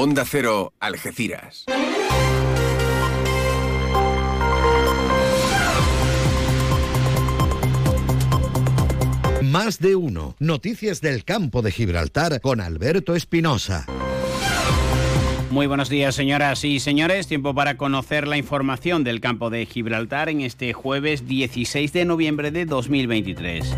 Onda Cero, Algeciras. Más de uno. Noticias del campo de Gibraltar con Alberto Espinosa. Muy buenos días, señoras y señores. Tiempo para conocer la información del campo de Gibraltar en este jueves 16 de noviembre de 2023.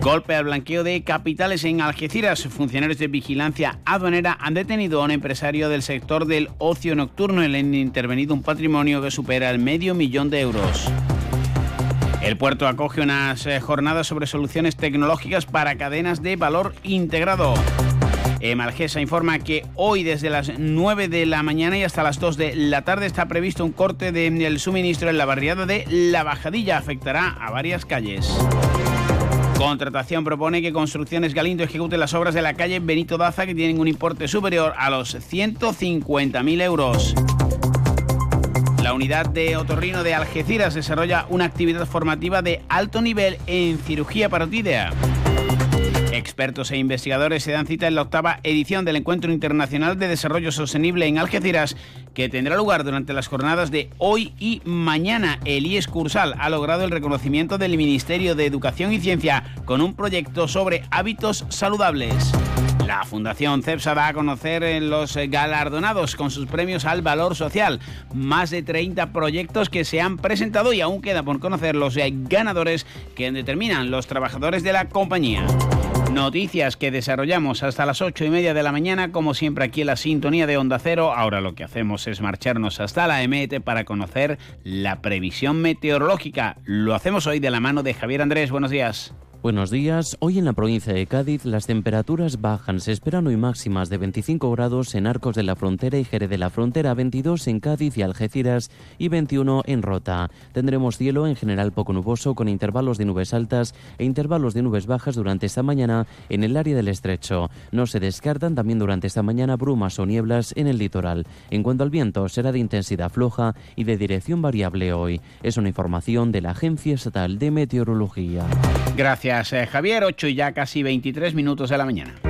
Golpe al blanqueo de capitales en Algeciras. Funcionarios de vigilancia aduanera han detenido a un empresario del sector del ocio nocturno y le han intervenido un patrimonio que supera el medio millón de euros. El puerto acoge unas eh, jornadas sobre soluciones tecnológicas para cadenas de valor integrado. Malgesa informa que hoy desde las 9 de la mañana y hasta las 2 de la tarde está previsto un corte del suministro en la barriada de La Bajadilla. Afectará a varias calles. Contratación propone que Construcciones Galindo ejecute las obras de la calle Benito Daza que tienen un importe superior a los 150.000 euros. La unidad de otorrino de Algeciras desarrolla una actividad formativa de alto nivel en cirugía parotídea. Expertos e investigadores se dan cita en la octava edición del Encuentro Internacional de Desarrollo Sostenible en Algeciras, que tendrá lugar durante las jornadas de hoy y mañana. El IES Cursal ha logrado el reconocimiento del Ministerio de Educación y Ciencia con un proyecto sobre hábitos saludables. La Fundación CEPSA da a conocer los galardonados con sus premios al valor social. Más de 30 proyectos que se han presentado y aún queda por conocer los ganadores que determinan los trabajadores de la compañía. Noticias que desarrollamos hasta las ocho y media de la mañana, como siempre aquí en la sintonía de Onda Cero. Ahora lo que hacemos es marcharnos hasta la EMET para conocer la previsión meteorológica. Lo hacemos hoy de la mano de Javier Andrés. Buenos días. Buenos días. Hoy en la provincia de Cádiz las temperaturas bajan. Se esperan hoy máximas de 25 grados en Arcos de la Frontera y Jerez de la Frontera, 22 en Cádiz y Algeciras y 21 en Rota. Tendremos cielo en general poco nuboso con intervalos de nubes altas e intervalos de nubes bajas durante esta mañana en el área del estrecho. No se descartan también durante esta mañana brumas o nieblas en el litoral. En cuanto al viento, será de intensidad floja y de dirección variable hoy. Es una información de la Agencia Estatal de Meteorología. Gracias. Gracias, eh, Javier. 8 y ya casi 23 minutos de la mañana.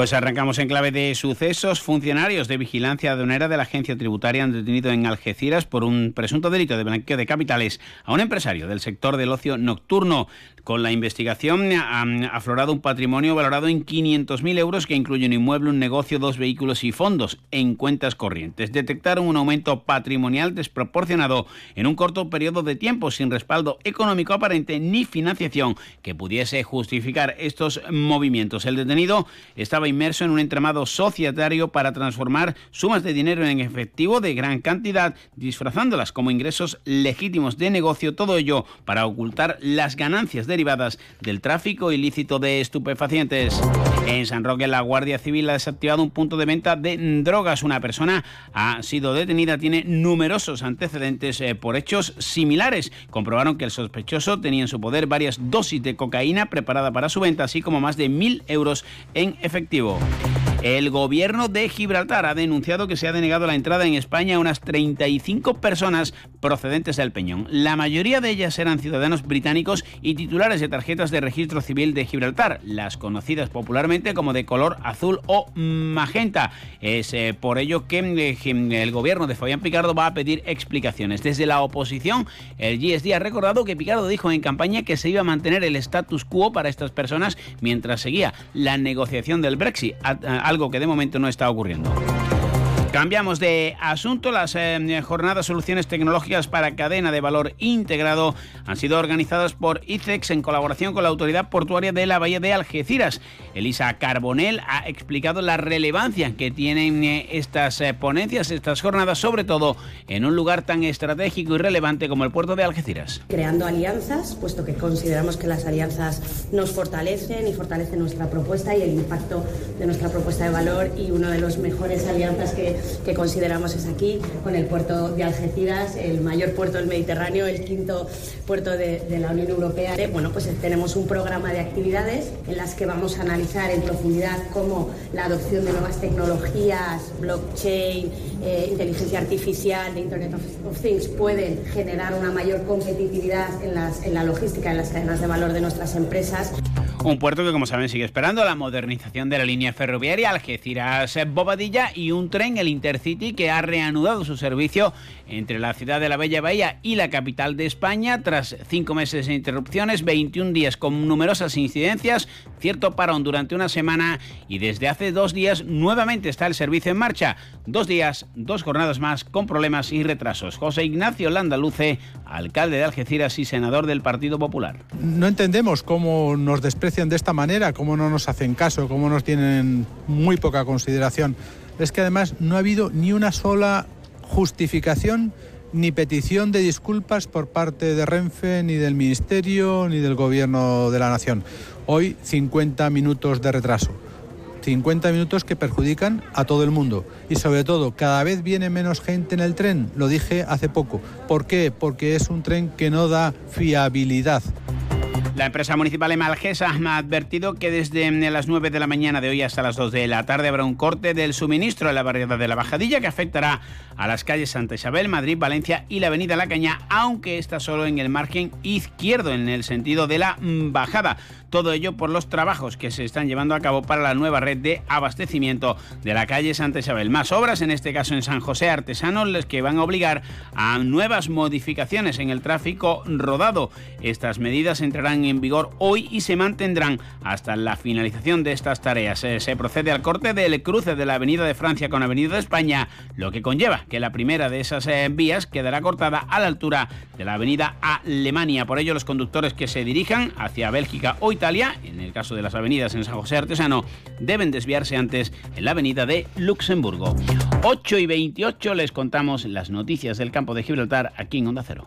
Pues arrancamos en clave de sucesos. Funcionarios de vigilancia aduanera de la agencia tributaria han detenido en Algeciras por un presunto delito de blanqueo de capitales a un empresario del sector del ocio nocturno. Con la investigación han aflorado un patrimonio valorado en 500.000 euros que incluye un inmueble, un negocio, dos vehículos y fondos en cuentas corrientes. Detectaron un aumento patrimonial desproporcionado en un corto periodo de tiempo sin respaldo económico aparente ni financiación que pudiese justificar estos movimientos. El detenido estaba inmerso en un entramado societario para transformar sumas de dinero en efectivo de gran cantidad, disfrazándolas como ingresos legítimos de negocio, todo ello para ocultar las ganancias derivadas del tráfico ilícito de estupefacientes. En San Roque, la Guardia Civil ha desactivado un punto de venta de drogas. Una persona ha sido detenida, tiene numerosos antecedentes eh, por hechos similares. Comprobaron que el sospechoso tenía en su poder varias dosis de cocaína preparada para su venta, así como más de mil euros en efectivo. El gobierno de Gibraltar ha denunciado que se ha denegado la entrada en España a unas 35 personas procedentes del Peñón. La mayoría de ellas eran ciudadanos británicos y titulares de tarjetas de registro civil de Gibraltar, las conocidas popularmente como de color azul o magenta. Es eh, por ello que eh, el gobierno de Fabián Picardo va a pedir explicaciones. Desde la oposición, el GSD ha recordado que Picardo dijo en campaña que se iba a mantener el status quo para estas personas mientras seguía la negociación del Brexit algo que de momento no está ocurriendo. Cambiamos de asunto. Las eh, jornadas Soluciones Tecnológicas para Cadena de Valor Integrado han sido organizadas por ICEX en colaboración con la Autoridad Portuaria de la Bahía de Algeciras. Elisa Carbonell ha explicado la relevancia que tienen eh, estas eh, ponencias, estas jornadas, sobre todo en un lugar tan estratégico y relevante como el puerto de Algeciras. Creando alianzas, puesto que consideramos que las alianzas nos fortalecen y fortalecen nuestra propuesta y el impacto de nuestra propuesta de valor y una de las mejores alianzas que que consideramos es aquí, con el puerto de Algeciras, el mayor puerto del Mediterráneo, el quinto puerto de, la Unión Europea. Bueno, pues tenemos un programa de actividades en las que vamos a analizar en profundidad cómo la adopción de nuevas tecnologías, blockchain, eh, inteligencia artificial, Internet of, Things, pueden generar una mayor competitividad en, las, en la logística, en las cadenas de valor de nuestras empresas. Un puerto que, como saben, sigue esperando la modernización de la línea ferroviaria Algeciras-Bobadilla y un tren, el Intercity, que ha reanudado su servicio entre la ciudad de la Bella Bahía y la capital de España tras cinco meses de interrupciones, 21 días con numerosas incidencias, cierto parón durante una semana y desde hace dos días nuevamente está el servicio en marcha. Dos días, dos jornadas más con problemas y retrasos. José Ignacio Landaluce, alcalde de Algeciras y senador del Partido Popular. No entendemos cómo nos desprecian de esta manera, cómo no nos hacen caso, cómo nos tienen muy poca consideración. Es que además no ha habido ni una sola justificación ni petición de disculpas por parte de Renfe, ni del Ministerio, ni del Gobierno de la Nación. Hoy 50 minutos de retraso. 50 minutos que perjudican a todo el mundo. Y sobre todo, cada vez viene menos gente en el tren, lo dije hace poco. ¿Por qué? Porque es un tren que no da fiabilidad. La empresa municipal de Malgesa ha advertido que desde las 9 de la mañana de hoy hasta las 2 de la tarde habrá un corte del suministro en la barriada de la Bajadilla que afectará a las calles Santa Isabel, Madrid, Valencia y la avenida La Caña, aunque está solo en el margen izquierdo, en el sentido de la bajada. Todo ello por los trabajos que se están llevando a cabo para la nueva red de abastecimiento de la calle Santa Isabel. Más obras, en este caso en San José Artesano, les que van a obligar a nuevas modificaciones en el tráfico rodado. Estas medidas entrarán en vigor hoy y se mantendrán hasta la finalización de estas tareas. Eh, se procede al corte del cruce de la Avenida de Francia con Avenida de España, lo que conlleva que la primera de esas eh, vías quedará cortada a la altura de la Avenida Alemania. Por ello, los conductores que se dirijan hacia Bélgica hoy Italia, en el caso de las avenidas en San José Artesano, deben desviarse antes en la avenida de Luxemburgo. 8 y 28 les contamos las noticias del campo de Gibraltar aquí en Onda Cero.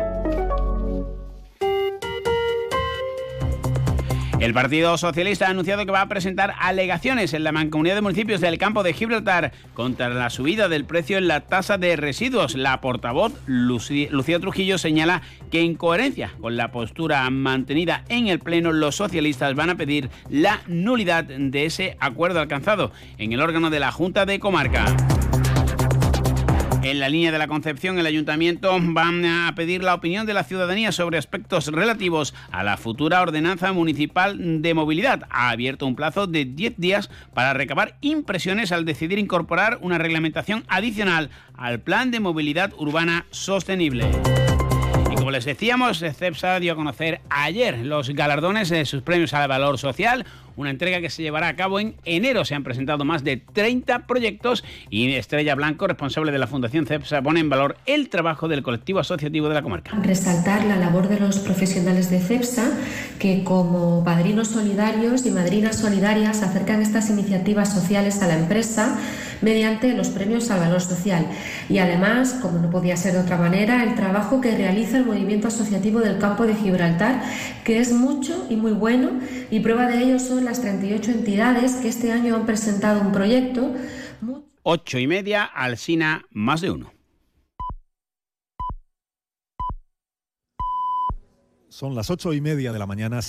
El Partido Socialista ha anunciado que va a presentar alegaciones en la Mancomunidad de Municipios del Campo de Gibraltar contra la subida del precio en la tasa de residuos. La portavoz Lucía Trujillo señala que en coherencia con la postura mantenida en el Pleno, los socialistas van a pedir la nulidad de ese acuerdo alcanzado en el órgano de la Junta de Comarca. En la línea de la Concepción, el ayuntamiento va a pedir la opinión de la ciudadanía sobre aspectos relativos a la futura ordenanza municipal de movilidad. Ha abierto un plazo de 10 días para recabar impresiones al decidir incorporar una reglamentación adicional al Plan de Movilidad Urbana Sostenible. Como les decíamos, CEPSA dio a conocer ayer los galardones de sus premios al valor social, una entrega que se llevará a cabo en enero. Se han presentado más de 30 proyectos y Estrella Blanco, responsable de la Fundación CEPSA, pone en valor el trabajo del colectivo asociativo de la comarca. Resaltar la labor de los profesionales de CEPSA que como padrinos solidarios y madrinas solidarias acercan estas iniciativas sociales a la empresa mediante los premios al valor social. Y además, como no podía ser de otra manera, el trabajo que realiza el movimiento asociativo del campo de Gibraltar, que es mucho y muy bueno, y prueba de ello son las 38 entidades que este año han presentado un proyecto. Ocho y media, Alsina, más de uno. Son las ocho y media de la mañana.